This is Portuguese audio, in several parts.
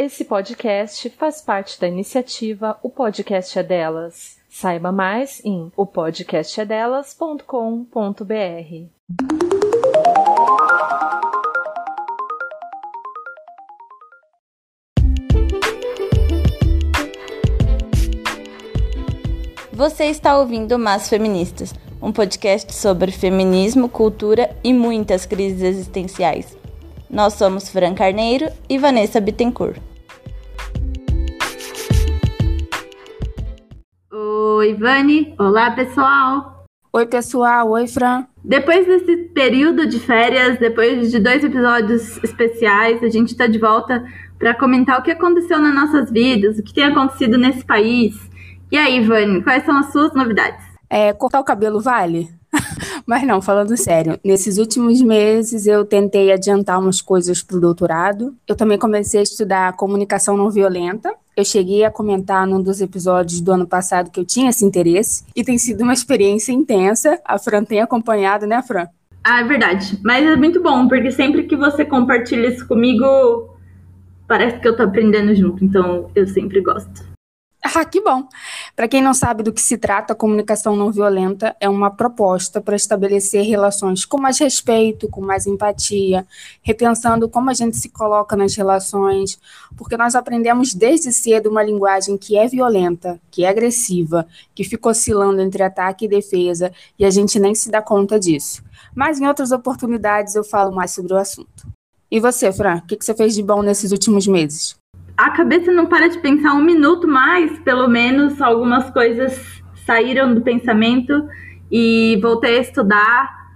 Esse podcast faz parte da iniciativa O Podcast é Delas. Saiba mais em opodcastedelas.com.br. Você está ouvindo Mas Feministas, um podcast sobre feminismo, cultura e muitas crises existenciais. Nós somos Fran Carneiro e Vanessa Bittencourt. Oi, Vani. Olá, pessoal. Oi, pessoal. Oi, Fran. Depois desse período de férias, depois de dois episódios especiais, a gente está de volta para comentar o que aconteceu nas nossas vidas, o que tem acontecido nesse país. E aí, Vani, quais são as suas novidades? É, cortar o cabelo vale? Mas não, falando sério, nesses últimos meses eu tentei adiantar umas coisas para o doutorado. Eu também comecei a estudar comunicação não violenta. Eu cheguei a comentar num dos episódios do ano passado que eu tinha esse interesse e tem sido uma experiência intensa. A Fran tem acompanhado, né, Fran? Ah, é verdade. Mas é muito bom, porque sempre que você compartilha isso comigo, parece que eu tô aprendendo junto. Então eu sempre gosto. Ah, que bom! Para quem não sabe do que se trata, a comunicação não violenta é uma proposta para estabelecer relações com mais respeito, com mais empatia, repensando como a gente se coloca nas relações, porque nós aprendemos desde cedo uma linguagem que é violenta, que é agressiva, que fica oscilando entre ataque e defesa, e a gente nem se dá conta disso. Mas em outras oportunidades eu falo mais sobre o assunto. E você, Fran, o que, que você fez de bom nesses últimos meses? A cabeça não para de pensar um minuto mais, pelo menos algumas coisas saíram do pensamento e voltei a estudar,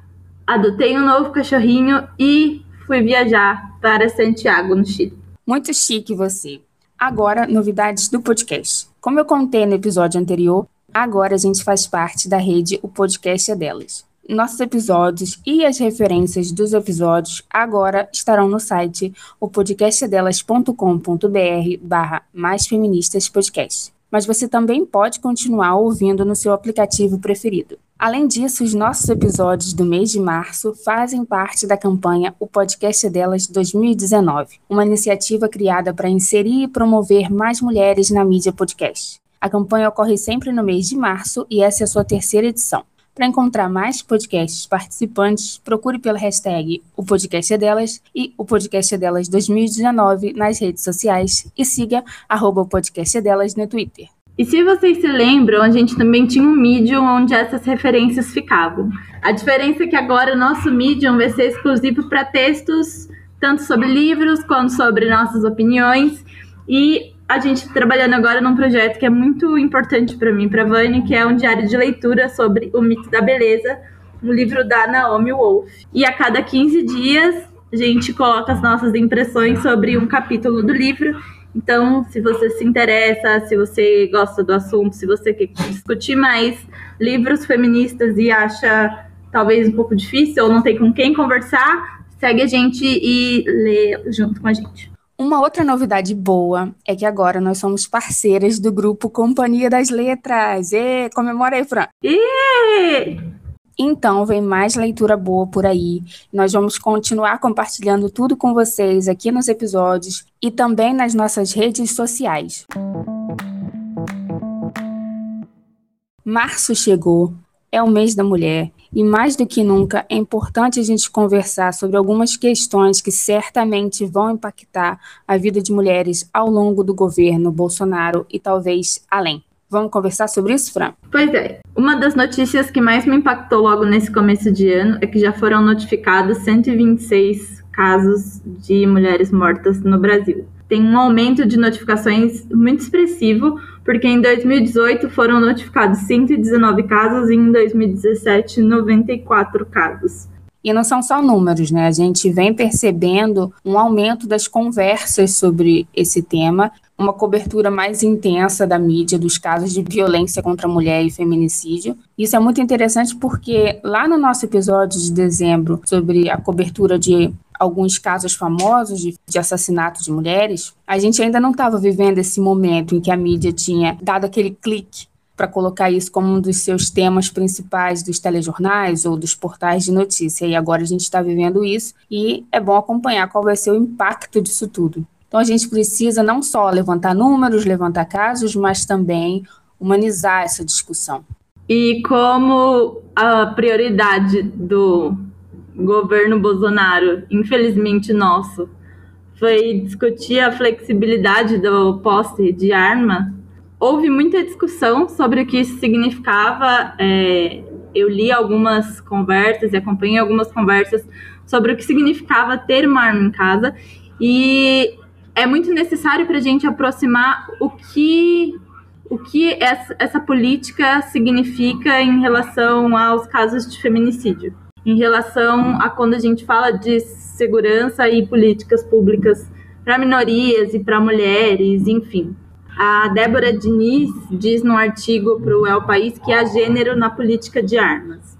adotei um novo cachorrinho e fui viajar para Santiago, no Chile. Muito chique você. Agora, novidades do podcast. Como eu contei no episódio anterior, agora a gente faz parte da rede O Podcast é Delas. Nossos episódios e as referências dos episódios agora estarão no site o podcastdelas.com.br barra mais feministas podcast. Mas você também pode continuar ouvindo no seu aplicativo preferido. Além disso, os nossos episódios do mês de março fazem parte da campanha O Podcast Delas 2019, uma iniciativa criada para inserir e promover mais mulheres na mídia podcast. A campanha ocorre sempre no mês de março e essa é a sua terceira edição. Para encontrar mais podcasts participantes, procure pela hashtag O Podcast é Delas e o Podcast é Delas 2019 nas redes sociais e siga arroba Podcast é Delas no Twitter. E se vocês se lembram, a gente também tinha um Medium onde essas referências ficavam. A diferença é que agora o nosso Medium vai ser exclusivo para textos, tanto sobre livros quanto sobre nossas opiniões. E a gente trabalhando agora num projeto que é muito importante para mim, para Vani, que é um diário de leitura sobre o mito da beleza, um livro da Naomi Wolf. E a cada 15 dias a gente coloca as nossas impressões sobre um capítulo do livro. Então, se você se interessa, se você gosta do assunto, se você quer discutir mais livros feministas e acha talvez um pouco difícil ou não tem com quem conversar, segue a gente e lê junto com a gente. Uma outra novidade boa é que agora nós somos parceiras do grupo Companhia das Letras. E comemora aí, Fran. E... Então, vem mais leitura boa por aí. Nós vamos continuar compartilhando tudo com vocês aqui nos episódios e também nas nossas redes sociais. Março chegou, é o mês da mulher e mais do que nunca é importante a gente conversar sobre algumas questões que certamente vão impactar a vida de mulheres ao longo do governo Bolsonaro e talvez além. Vamos conversar sobre isso, Fran? Pois é. Uma das notícias que mais me impactou logo nesse começo de ano é que já foram notificados 126 casos de mulheres mortas no Brasil. Tem um aumento de notificações muito expressivo, porque em 2018 foram notificados 119 casos e em 2017 94 casos. E não são só números, né? A gente vem percebendo um aumento das conversas sobre esse tema, uma cobertura mais intensa da mídia dos casos de violência contra a mulher e feminicídio. Isso é muito interessante porque lá no nosso episódio de dezembro sobre a cobertura de alguns casos famosos de, de assassinato de mulheres, a gente ainda não estava vivendo esse momento em que a mídia tinha dado aquele clique para colocar isso como um dos seus temas principais dos telejornais ou dos portais de notícia. E agora a gente está vivendo isso e é bom acompanhar qual vai ser o impacto disso tudo. Então a gente precisa não só levantar números, levantar casos, mas também humanizar essa discussão. E como a prioridade do governo Bolsonaro, infelizmente nosso, foi discutir a flexibilidade do posse de arma, houve muita discussão sobre o que isso significava. É, eu li algumas conversas e acompanhei algumas conversas sobre o que significava ter uma arma em casa e é muito necessário para a gente aproximar o que o que essa, essa política significa em relação aos casos de feminicídio, em relação a quando a gente fala de segurança e políticas públicas para minorias e para mulheres, enfim. A Débora Diniz diz no artigo para o El País que há gênero na política de armas.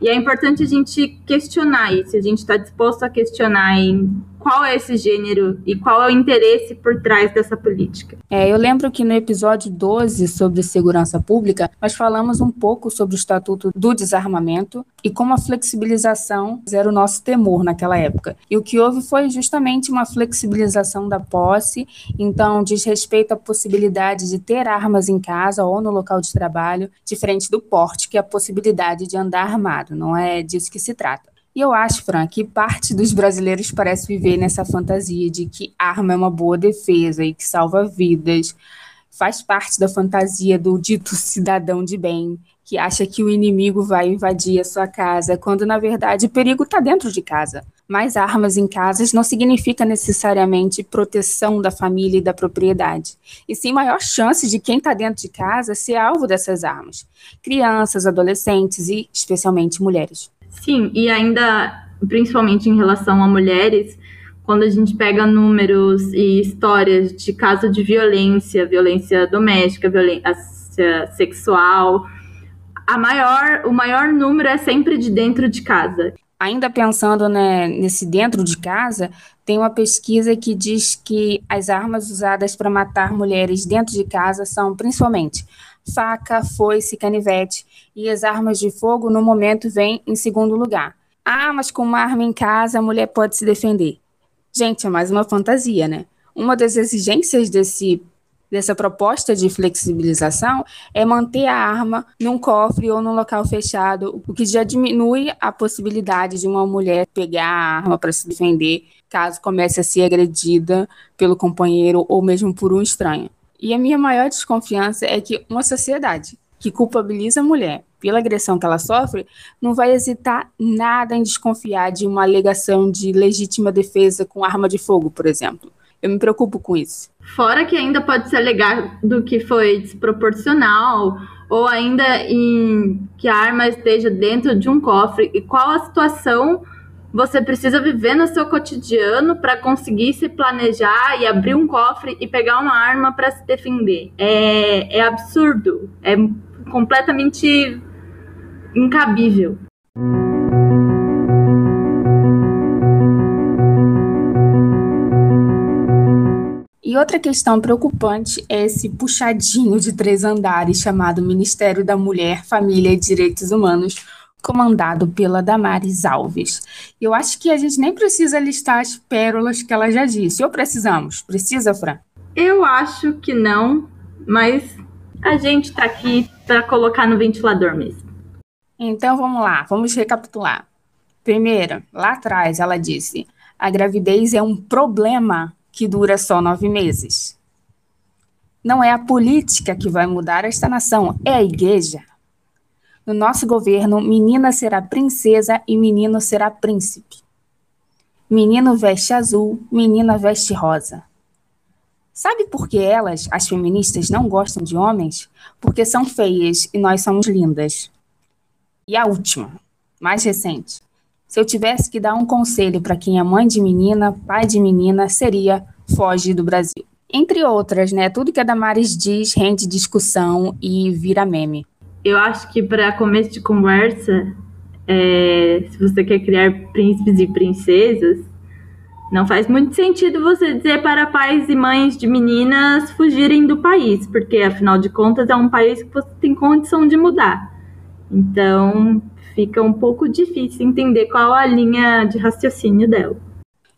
E é importante a gente questionar isso, a gente está disposto a questionar em qual é esse gênero e qual é o interesse por trás dessa política. É, eu lembro que no episódio 12 sobre segurança pública, nós falamos um pouco sobre o Estatuto do Desarmamento e como a flexibilização era o nosso temor naquela época. E o que houve foi justamente uma flexibilização da posse, então diz respeito à possibilidade de ter armas em casa ou no local de trabalho, diferente do porte, que é a possibilidade de andar armado, não é disso que se trata. E eu acho, Fran, que parte dos brasileiros parece viver nessa fantasia de que arma é uma boa defesa e que salva vidas. Faz parte da fantasia do dito cidadão de bem, que acha que o inimigo vai invadir a sua casa, quando na verdade o perigo está dentro de casa. Mais armas em casas não significa necessariamente proteção da família e da propriedade, e sim maior chance de quem está dentro de casa ser alvo dessas armas: crianças, adolescentes e especialmente mulheres. Sim, e ainda, principalmente em relação a mulheres, quando a gente pega números e histórias de caso de violência, violência doméstica, violência sexual, a maior, o maior número é sempre de dentro de casa. Ainda pensando né, nesse dentro de casa, tem uma pesquisa que diz que as armas usadas para matar mulheres dentro de casa são principalmente faca, foice, canivete e as armas de fogo no momento vêm em segundo lugar. Ah, mas com uma arma em casa a mulher pode se defender. Gente, é mais uma fantasia, né? Uma das exigências desse dessa proposta de flexibilização é manter a arma num cofre ou num local fechado, o que já diminui a possibilidade de uma mulher pegar a arma para se defender caso comece a ser agredida pelo companheiro ou mesmo por um estranho. E a minha maior desconfiança é que uma sociedade que culpabiliza a mulher pela agressão que ela sofre não vai hesitar nada em desconfiar de uma alegação de legítima defesa com arma de fogo, por exemplo. Eu me preocupo com isso. Fora que ainda pode ser alegado que foi desproporcional ou ainda em que a arma esteja dentro de um cofre e qual a situação você precisa viver no seu cotidiano para conseguir se planejar e abrir um cofre e pegar uma arma para se defender. É, é absurdo, é completamente incabível. E outra questão preocupante é esse puxadinho de três andares chamado Ministério da Mulher, Família e Direitos Humanos, comandado pela Damares Alves. Eu acho que a gente nem precisa listar as pérolas que ela já disse. Ou precisamos? Precisa, Fran? Eu acho que não, mas a gente está aqui para colocar no ventilador mesmo. Então vamos lá, vamos recapitular. Primeiro, lá atrás ela disse: a gravidez é um problema que dura só nove meses. Não é a política que vai mudar esta nação, é a igreja. No nosso governo, menina será princesa e menino será príncipe. Menino veste azul, menina veste rosa. Sabe por que elas, as feministas, não gostam de homens? Porque são feias e nós somos lindas. E a última, mais recente. Se eu tivesse que dar um conselho para quem é mãe de menina, pai de menina, seria foge do Brasil. Entre outras, né? Tudo que a Damares diz rende discussão e vira meme eu acho que para começo de conversa, é, se você quer criar príncipes e princesas, não faz muito sentido você dizer para pais e mães de meninas fugirem do país, porque afinal de contas é um país que você tem condição de mudar. Então fica um pouco difícil entender qual a linha de raciocínio dela.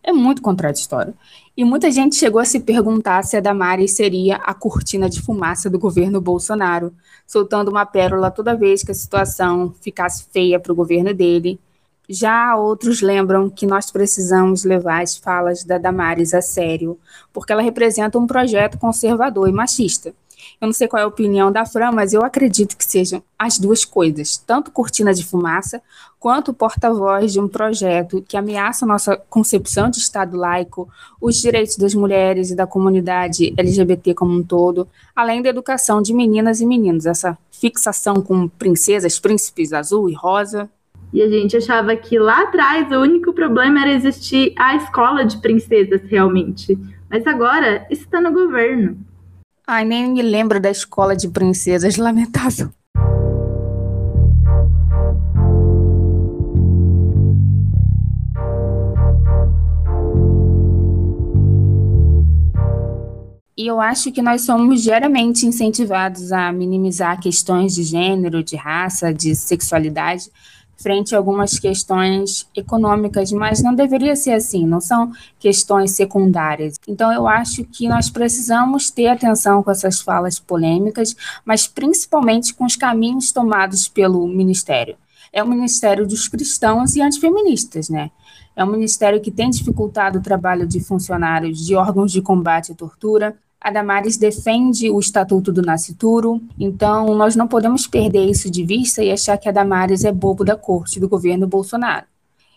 É muito contraditório. E muita gente chegou a se perguntar se a Damares seria a cortina de fumaça do governo Bolsonaro, soltando uma pérola toda vez que a situação ficasse feia para o governo dele. Já outros lembram que nós precisamos levar as falas da Damares a sério, porque ela representa um projeto conservador e machista. Eu não sei qual é a opinião da Fran, mas eu acredito que sejam as duas coisas, tanto cortina de fumaça quanto porta-voz de um projeto que ameaça nossa concepção de Estado laico, os direitos das mulheres e da comunidade LGBT como um todo, além da educação de meninas e meninos, essa fixação com princesas, príncipes azul e rosa. E a gente achava que lá atrás o único problema era existir a escola de princesas realmente. Mas agora está no governo. Ai, nem me lembro da escola de princesas, lamentável. E eu acho que nós somos geralmente incentivados a minimizar questões de gênero, de raça, de sexualidade, frente a algumas questões econômicas, mas não deveria ser assim, não são questões secundárias. Então, eu acho que nós precisamos ter atenção com essas falas polêmicas, mas principalmente com os caminhos tomados pelo Ministério. É o Ministério dos Cristãos e Antifeministas, né? É um ministério que tem dificultado o trabalho de funcionários de órgãos de combate à tortura, a Damares defende o Estatuto do Nascituro, então nós não podemos perder isso de vista e achar que a Damares é bobo da corte do governo Bolsonaro.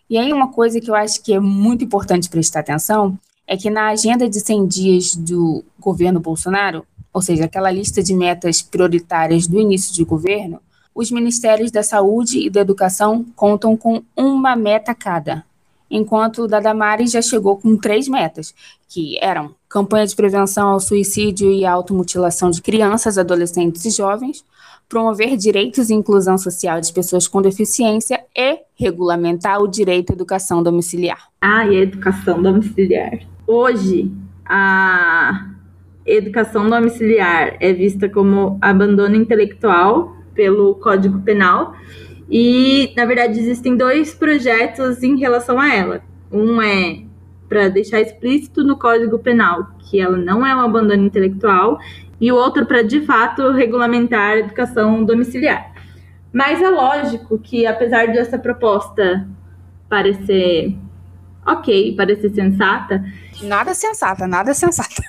E aí uma coisa que eu acho que é muito importante prestar atenção é que na agenda de 100 dias do governo Bolsonaro, ou seja, aquela lista de metas prioritárias do início de governo, os ministérios da Saúde e da Educação contam com uma meta cada, enquanto o da Damares já chegou com três metas, que eram campanha de prevenção ao suicídio e automutilação de crianças, adolescentes e jovens, promover direitos e inclusão social de pessoas com deficiência e regulamentar o direito à educação domiciliar. Ah, e a educação domiciliar. Hoje, a educação domiciliar é vista como abandono intelectual pelo Código Penal e, na verdade, existem dois projetos em relação a ela. Um é para deixar explícito no Código Penal que ela não é um abandono intelectual, e o outro para, de fato, regulamentar a educação domiciliar. Mas é lógico que, apesar dessa proposta parecer ok, parecer sensata. Nada sensata, nada sensata.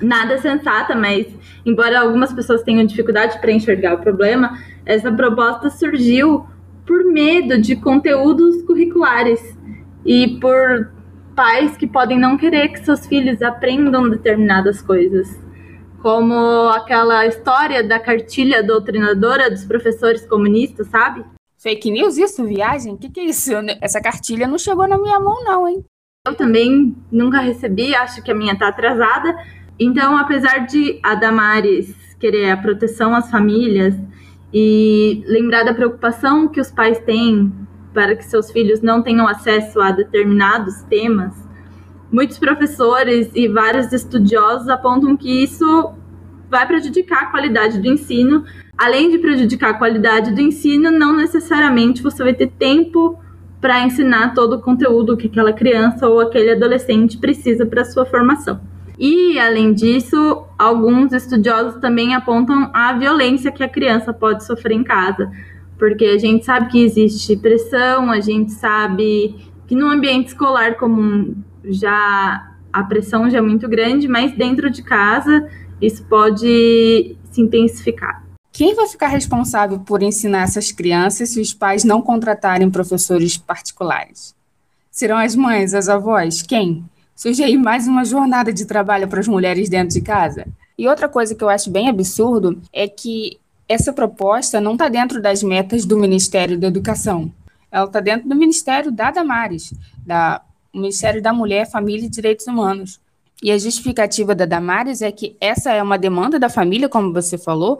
nada sensata, mas embora algumas pessoas tenham dificuldade para enxergar o problema, essa proposta surgiu por medo de conteúdos curriculares e por pais que podem não querer que seus filhos aprendam determinadas coisas. Como aquela história da cartilha doutrinadora dos professores comunistas, sabe? Fake news isso? Viagem? O que, que é isso? Essa cartilha não chegou na minha mão, não, hein? Eu também nunca recebi, acho que a minha tá atrasada. Então, apesar de a Damares querer a proteção às famílias e lembrar da preocupação que os pais têm para que seus filhos não tenham acesso a determinados temas, muitos professores e vários estudiosos apontam que isso vai prejudicar a qualidade do ensino. Além de prejudicar a qualidade do ensino, não necessariamente você vai ter tempo para ensinar todo o conteúdo que aquela criança ou aquele adolescente precisa para sua formação. E, além disso, alguns estudiosos também apontam a violência que a criança pode sofrer em casa, porque a gente sabe que existe pressão, a gente sabe que no ambiente escolar comum já a pressão já é muito grande, mas dentro de casa isso pode se intensificar. Quem vai ficar responsável por ensinar essas crianças se os pais não contratarem professores particulares? Serão as mães, as avós? Quem? Surge aí mais uma jornada de trabalho para as mulheres dentro de casa. E outra coisa que eu acho bem absurdo é que essa proposta não está dentro das metas do Ministério da Educação. Ela está dentro do Ministério da Damares, da Ministério da Mulher, Família e Direitos Humanos. E a justificativa da Damares é que essa é uma demanda da família, como você falou,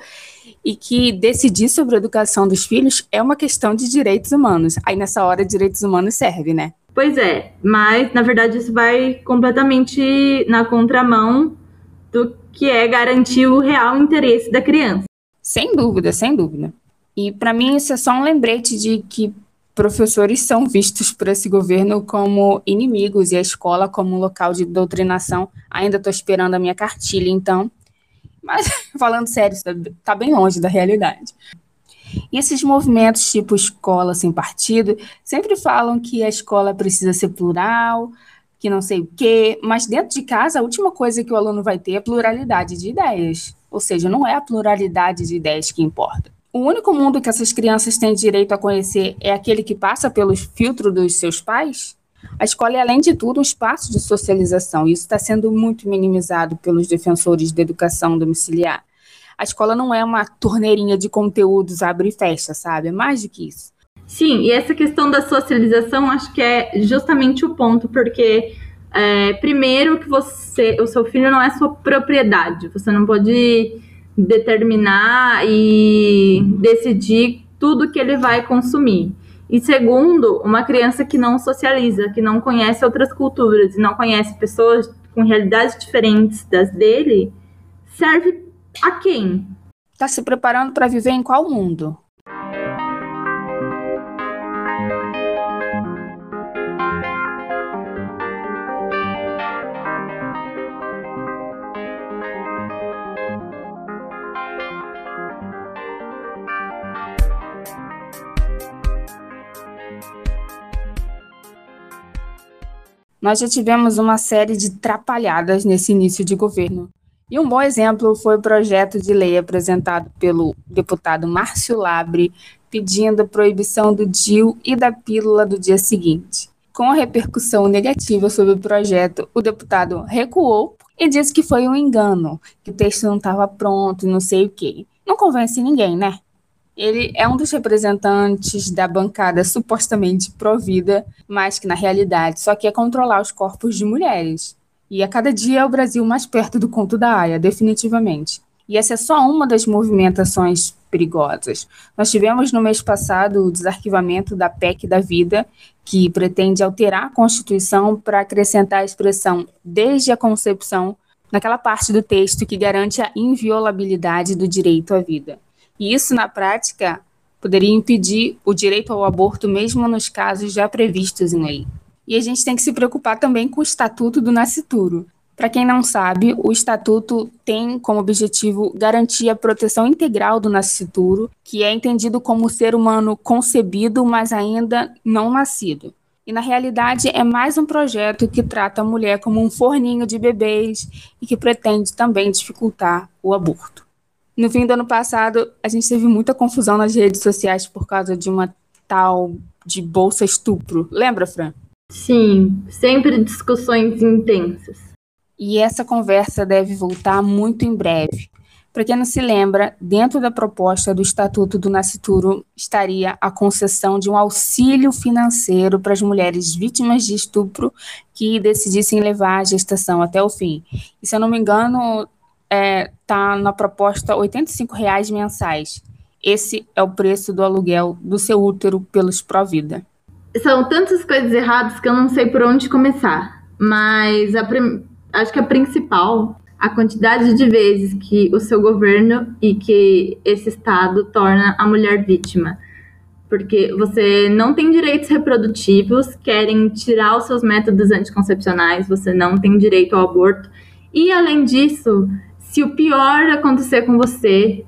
e que decidir sobre a educação dos filhos é uma questão de direitos humanos. Aí nessa hora, direitos humanos serve, né? Pois é, mas na verdade isso vai completamente na contramão do que é garantir o real interesse da criança. Sem dúvida, sem dúvida. E para mim isso é só um lembrete de que professores são vistos por esse governo como inimigos e a escola como um local de doutrinação. Ainda estou esperando a minha cartilha, então. Mas, falando sério, está tá bem longe da realidade. E esses movimentos tipo escola sem partido sempre falam que a escola precisa ser plural, que não sei o quê, mas dentro de casa a última coisa que o aluno vai ter é pluralidade de ideias. Ou seja, não é a pluralidade de ideias que importa. O único mundo que essas crianças têm direito a conhecer é aquele que passa pelos filtros dos seus pais? A escola é, além de tudo, um espaço de socialização, e isso está sendo muito minimizado pelos defensores da educação domiciliar. A escola não é uma torneirinha de conteúdos abre e fecha, sabe? É mais do que isso. Sim, e essa questão da socialização acho que é justamente o ponto, porque é, primeiro que você, o seu filho não é sua propriedade, você não pode determinar e decidir tudo que ele vai consumir. E segundo, uma criança que não socializa, que não conhece outras culturas e não conhece pessoas com realidades diferentes das dele, serve a quem? Está se preparando para viver em qual mundo? Nós já tivemos uma série de trapalhadas nesse início de governo. E um bom exemplo foi o projeto de lei apresentado pelo deputado Márcio Labre, pedindo a proibição do DIU e da pílula do dia seguinte. Com a repercussão negativa sobre o projeto, o deputado recuou e disse que foi um engano, que o texto não estava pronto e não sei o quê. Não convence ninguém, né? Ele é um dos representantes da bancada supostamente provida, mas que na realidade só quer controlar os corpos de mulheres. E a cada dia é o Brasil mais perto do conto da Aya, definitivamente. E essa é só uma das movimentações perigosas. Nós tivemos no mês passado o desarquivamento da PEC da vida, que pretende alterar a Constituição para acrescentar a expressão desde a concepção naquela parte do texto que garante a inviolabilidade do direito à vida. E isso, na prática, poderia impedir o direito ao aborto, mesmo nos casos já previstos em lei. E a gente tem que se preocupar também com o Estatuto do Nascituro. Para quem não sabe, o Estatuto tem como objetivo garantir a proteção integral do nascituro, que é entendido como ser humano concebido, mas ainda não nascido. E na realidade é mais um projeto que trata a mulher como um forninho de bebês e que pretende também dificultar o aborto. No fim do ano passado, a gente teve muita confusão nas redes sociais por causa de uma tal de bolsa estupro. Lembra, Fran? Sim, sempre discussões intensas. E essa conversa deve voltar muito em breve. Para quem não se lembra, dentro da proposta do Estatuto do Nascituro estaria a concessão de um auxílio financeiro para as mulheres vítimas de estupro que decidissem levar a gestação até o fim. E se eu não me engano, é, tá na proposta 85 reais mensais. Esse é o preço do aluguel do seu útero pelos Provida. São tantas coisas erradas que eu não sei por onde começar. Mas acho que a principal, a quantidade de vezes que o seu governo e que esse Estado torna a mulher vítima. Porque você não tem direitos reprodutivos, querem tirar os seus métodos anticoncepcionais, você não tem direito ao aborto. E além disso, se o pior acontecer com você,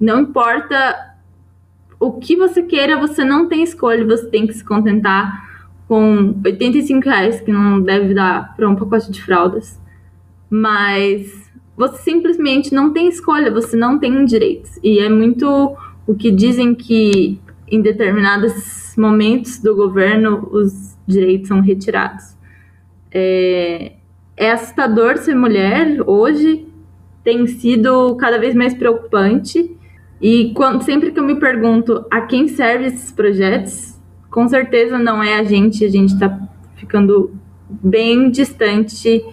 não importa o que você queira, você não tem escolha, você tem que se contentar com 85 reais, que não deve dar para um pacote de fraldas. Mas você simplesmente não tem escolha, você não tem direitos. E é muito o que dizem que em determinados momentos do governo os direitos são retirados. É, é assustador ser mulher hoje, tem sido cada vez mais preocupante. E quando, sempre que eu me pergunto a quem servem esses projetos, com certeza não é a gente, a gente está ficando bem distante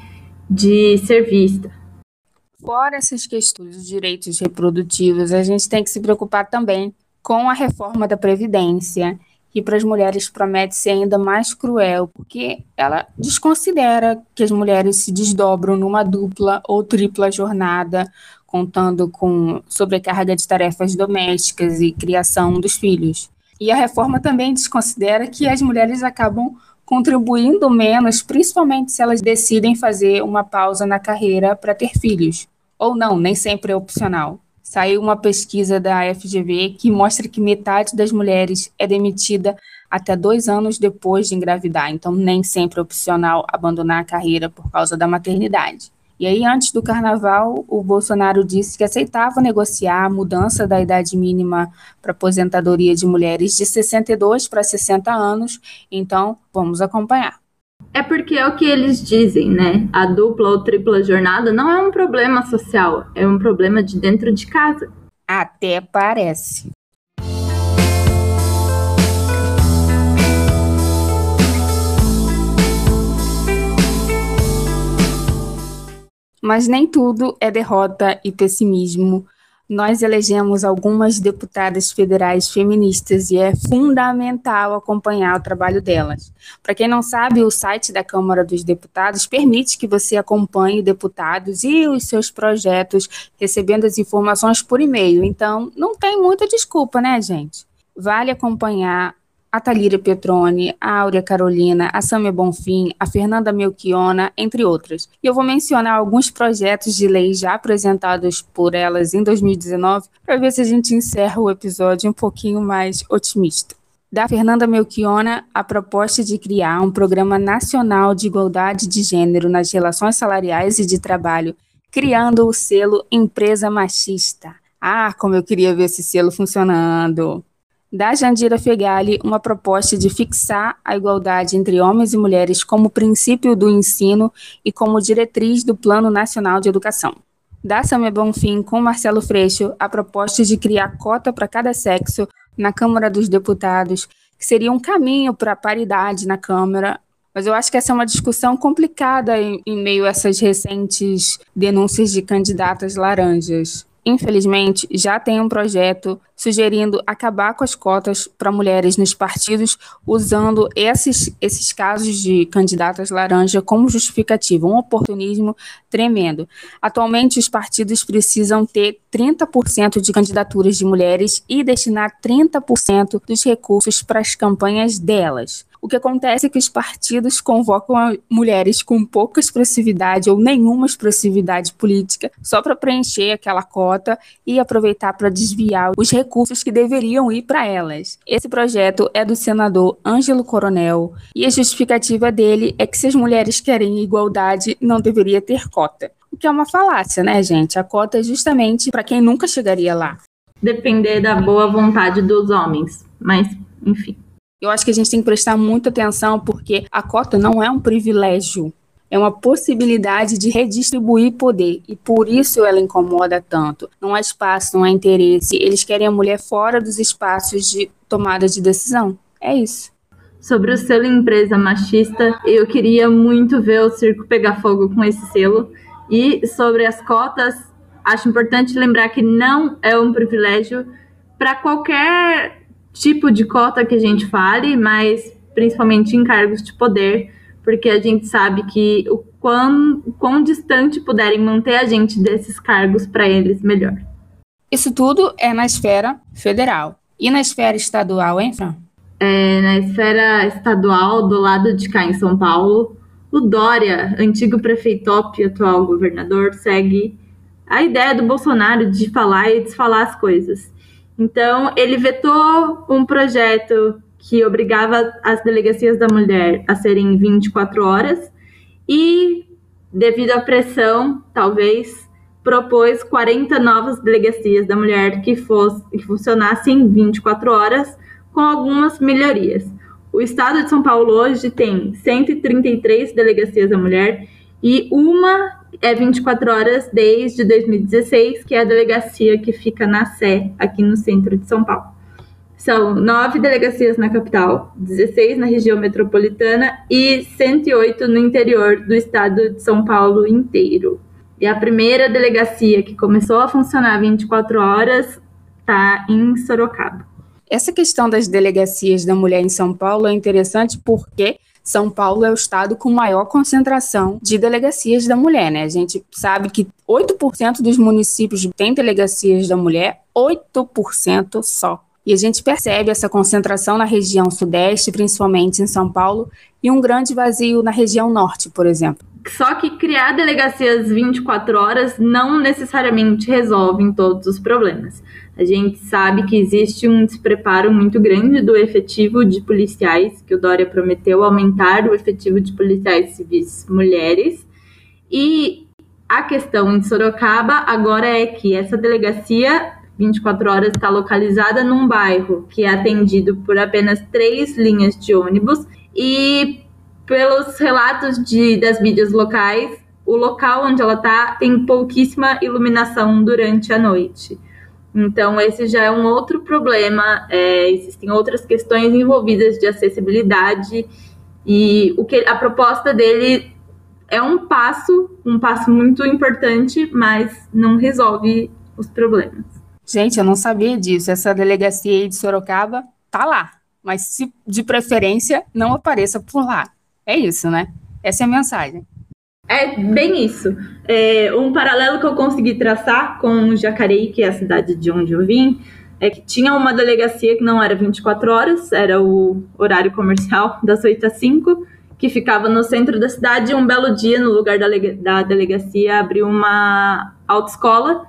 de ser vista. Fora essas questões dos direitos reprodutivos, a gente tem que se preocupar também com a reforma da Previdência que para as mulheres promete ser ainda mais cruel, porque ela desconsidera que as mulheres se desdobram numa dupla ou tripla jornada, contando com sobrecarga de tarefas domésticas e criação dos filhos. E a reforma também desconsidera que as mulheres acabam contribuindo menos, principalmente se elas decidem fazer uma pausa na carreira para ter filhos. Ou não, nem sempre é opcional. Saiu uma pesquisa da FGV que mostra que metade das mulheres é demitida até dois anos depois de engravidar, então nem sempre é opcional abandonar a carreira por causa da maternidade. E aí, antes do carnaval, o Bolsonaro disse que aceitava negociar a mudança da idade mínima para aposentadoria de mulheres de 62 para 60 anos. Então, vamos acompanhar. É porque é o que eles dizem, né? A dupla ou tripla jornada não é um problema social, é um problema de dentro de casa. Até parece. Mas nem tudo é derrota e pessimismo. Nós elegemos algumas deputadas federais feministas e é fundamental acompanhar o trabalho delas. Para quem não sabe, o site da Câmara dos Deputados permite que você acompanhe deputados e os seus projetos recebendo as informações por e-mail. Então, não tem muita desculpa, né, gente? Vale acompanhar a Talíria Petrone, a Áurea Carolina, a Samia Bonfim, a Fernanda Melchiona, entre outras. E eu vou mencionar alguns projetos de lei já apresentados por elas em 2019 para ver se a gente encerra o episódio um pouquinho mais otimista. Da Fernanda Melchiona, a proposta de criar um programa nacional de igualdade de gênero nas relações salariais e de trabalho, criando o selo Empresa Machista. Ah, como eu queria ver esse selo funcionando! Da Jandira Fegali uma proposta de fixar a igualdade entre homens e mulheres como princípio do ensino e como diretriz do Plano Nacional de Educação. Da Samia Bonfim com Marcelo Freixo a proposta de criar cota para cada sexo na Câmara dos Deputados, que seria um caminho para a paridade na Câmara. Mas eu acho que essa é uma discussão complicada em, em meio a essas recentes denúncias de candidatas laranjas infelizmente, já tem um projeto sugerindo acabar com as cotas para mulheres nos partidos, usando esses, esses casos de candidatas laranja como justificativa, um oportunismo tremendo. Atualmente, os partidos precisam ter 30% de candidaturas de mulheres e destinar 30% dos recursos para as campanhas delas. O que acontece é que os partidos convocam mulheres com pouca expressividade ou nenhuma expressividade política só para preencher aquela cota e aproveitar para desviar os recursos que deveriam ir para elas. Esse projeto é do senador Ângelo Coronel e a justificativa dele é que se as mulheres querem igualdade, não deveria ter cota. O que é uma falácia, né, gente? A cota é justamente para quem nunca chegaria lá. Depender da boa vontade dos homens. Mas, enfim. Eu acho que a gente tem que prestar muita atenção porque a cota não é um privilégio, é uma possibilidade de redistribuir poder e por isso ela incomoda tanto. Não há espaço, não há interesse. Eles querem a mulher fora dos espaços de tomada de decisão. É isso. Sobre o selo empresa machista, eu queria muito ver o circo pegar fogo com esse selo. E sobre as cotas, acho importante lembrar que não é um privilégio para qualquer tipo de cota que a gente fale, mas principalmente em cargos de poder, porque a gente sabe que o quão, quão distante puderem manter a gente desses cargos para eles, melhor. Isso tudo é na esfera federal. E na esfera estadual, hein, Fran? É, na esfera estadual, do lado de cá em São Paulo, o Dória, antigo prefeitop e atual governador, segue a ideia do Bolsonaro de falar e desfalar as coisas. Então, ele vetou um projeto que obrigava as delegacias da mulher a serem 24 horas e, devido à pressão, talvez, propôs 40 novas delegacias da mulher que, fosse, que funcionassem 24 horas, com algumas melhorias. O estado de São Paulo hoje tem 133 delegacias da mulher e uma é 24 horas desde 2016, que é a delegacia que fica na Sé, aqui no centro de São Paulo. São nove delegacias na capital, 16 na região metropolitana e 108 no interior do estado de São Paulo inteiro. E a primeira delegacia que começou a funcionar 24 horas está em Sorocaba. Essa questão das delegacias da mulher em São Paulo é interessante porque são Paulo é o estado com maior concentração de delegacias da mulher, né? A gente sabe que 8% dos municípios têm delegacias da mulher, 8% só. E a gente percebe essa concentração na região sudeste, principalmente em São Paulo, e um grande vazio na região norte, por exemplo. Só que criar delegacias 24 horas não necessariamente resolve todos os problemas. A gente sabe que existe um despreparo muito grande do efetivo de policiais, que o Dória prometeu aumentar o efetivo de policiais civis mulheres. E a questão em Sorocaba agora é que essa delegacia 24 horas está localizada num bairro que é atendido por apenas três linhas de ônibus e pelos relatos de, das mídias locais, o local onde ela está tem pouquíssima iluminação durante a noite. Então, esse já é um outro problema. É, existem outras questões envolvidas de acessibilidade e o que a proposta dele é um passo, um passo muito importante, mas não resolve os problemas. Gente, eu não sabia disso. Essa delegacia aí de Sorocaba tá lá, mas se de preferência não apareça por lá. É isso, né? Essa é a mensagem. É bem isso. É, um paralelo que eu consegui traçar com Jacareí, que é a cidade de onde eu vim, é que tinha uma delegacia que não era 24 horas, era o horário comercial das 8 às 5, que ficava no centro da cidade. Um belo dia, no lugar da, da delegacia, abriu uma autoescola.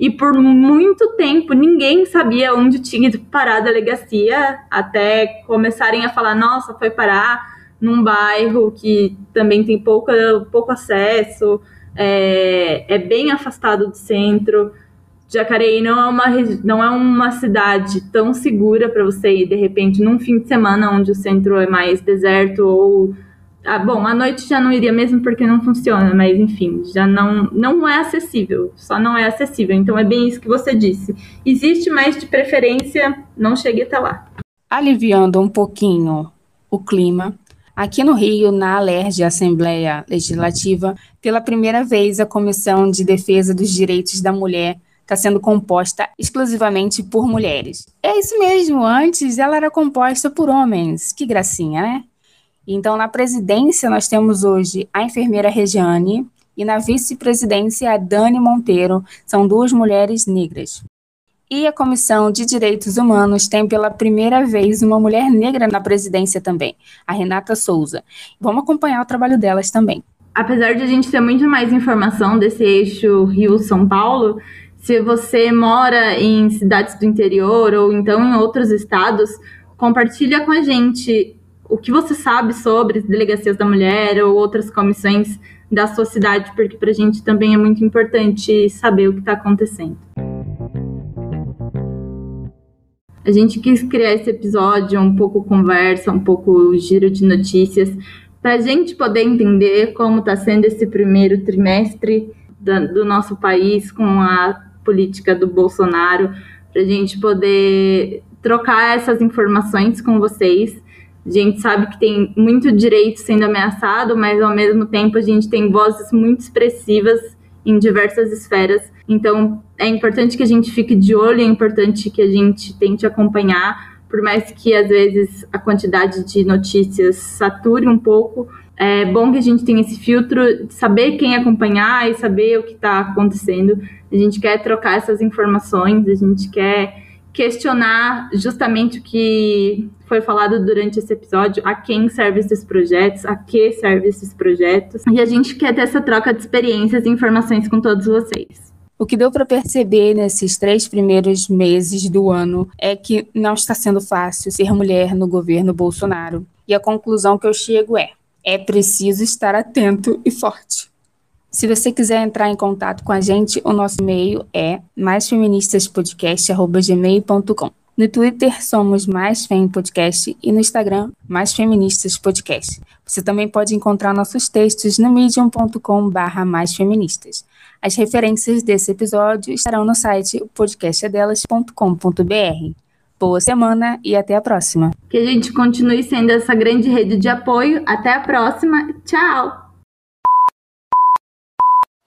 E por muito tempo ninguém sabia onde tinha ido parar a delegacia, até começarem a falar: nossa, foi parar num bairro que também tem pouca, pouco acesso, é, é bem afastado do centro. Jacareí não é uma, não é uma cidade tão segura para você ir, de repente, num fim de semana onde o centro é mais deserto ou. Ah, bom, à noite já não iria mesmo porque não funciona, mas enfim, já não, não é acessível, só não é acessível. Então é bem isso que você disse. Existe, mas de preferência não chegue até lá. Aliviando um pouquinho o clima, Aqui no Rio, na Alerj Assembleia Legislativa, pela primeira vez a Comissão de Defesa dos Direitos da Mulher está sendo composta exclusivamente por mulheres. É isso mesmo, antes ela era composta por homens. Que gracinha, né? Então, na presidência, nós temos hoje a enfermeira Regiane e na vice-presidência a Dani Monteiro. São duas mulheres negras. E a Comissão de Direitos Humanos tem pela primeira vez uma mulher negra na presidência também, a Renata Souza. Vamos acompanhar o trabalho delas também. Apesar de a gente ter muito mais informação desse eixo Rio-São Paulo, se você mora em cidades do interior ou então em outros estados, compartilha com a gente o que você sabe sobre delegacias da mulher ou outras comissões da sua cidade, porque para a gente também é muito importante saber o que está acontecendo. A gente quis criar esse episódio um pouco conversa, um pouco giro de notícias, para a gente poder entender como está sendo esse primeiro trimestre da, do nosso país com a política do Bolsonaro, para a gente poder trocar essas informações com vocês. A gente sabe que tem muito direito sendo ameaçado, mas ao mesmo tempo a gente tem vozes muito expressivas em diversas esferas. Então, é importante que a gente fique de olho, é importante que a gente tente acompanhar, por mais que às vezes a quantidade de notícias sature um pouco. É bom que a gente tenha esse filtro de saber quem acompanhar e saber o que está acontecendo. A gente quer trocar essas informações, a gente quer questionar justamente o que foi falado durante esse episódio, a quem servem esses projetos, a que servem esses projetos. E a gente quer ter essa troca de experiências e informações com todos vocês. O que deu para perceber nesses três primeiros meses do ano é que não está sendo fácil ser mulher no governo Bolsonaro. E a conclusão que eu chego é: é preciso estar atento e forte. Se você quiser entrar em contato com a gente, o nosso e-mail é maisfeministaspodcast.gmail.com. No Twitter somos Mais Fem Podcast e no Instagram Mais Feministas Podcast. Você também pode encontrar nossos textos no medium.com/barra Mais Feministas. As referências desse episódio estarão no site podcastadelas.com.br. Boa semana e até a próxima. Que a gente continue sendo essa grande rede de apoio. Até a próxima. Tchau!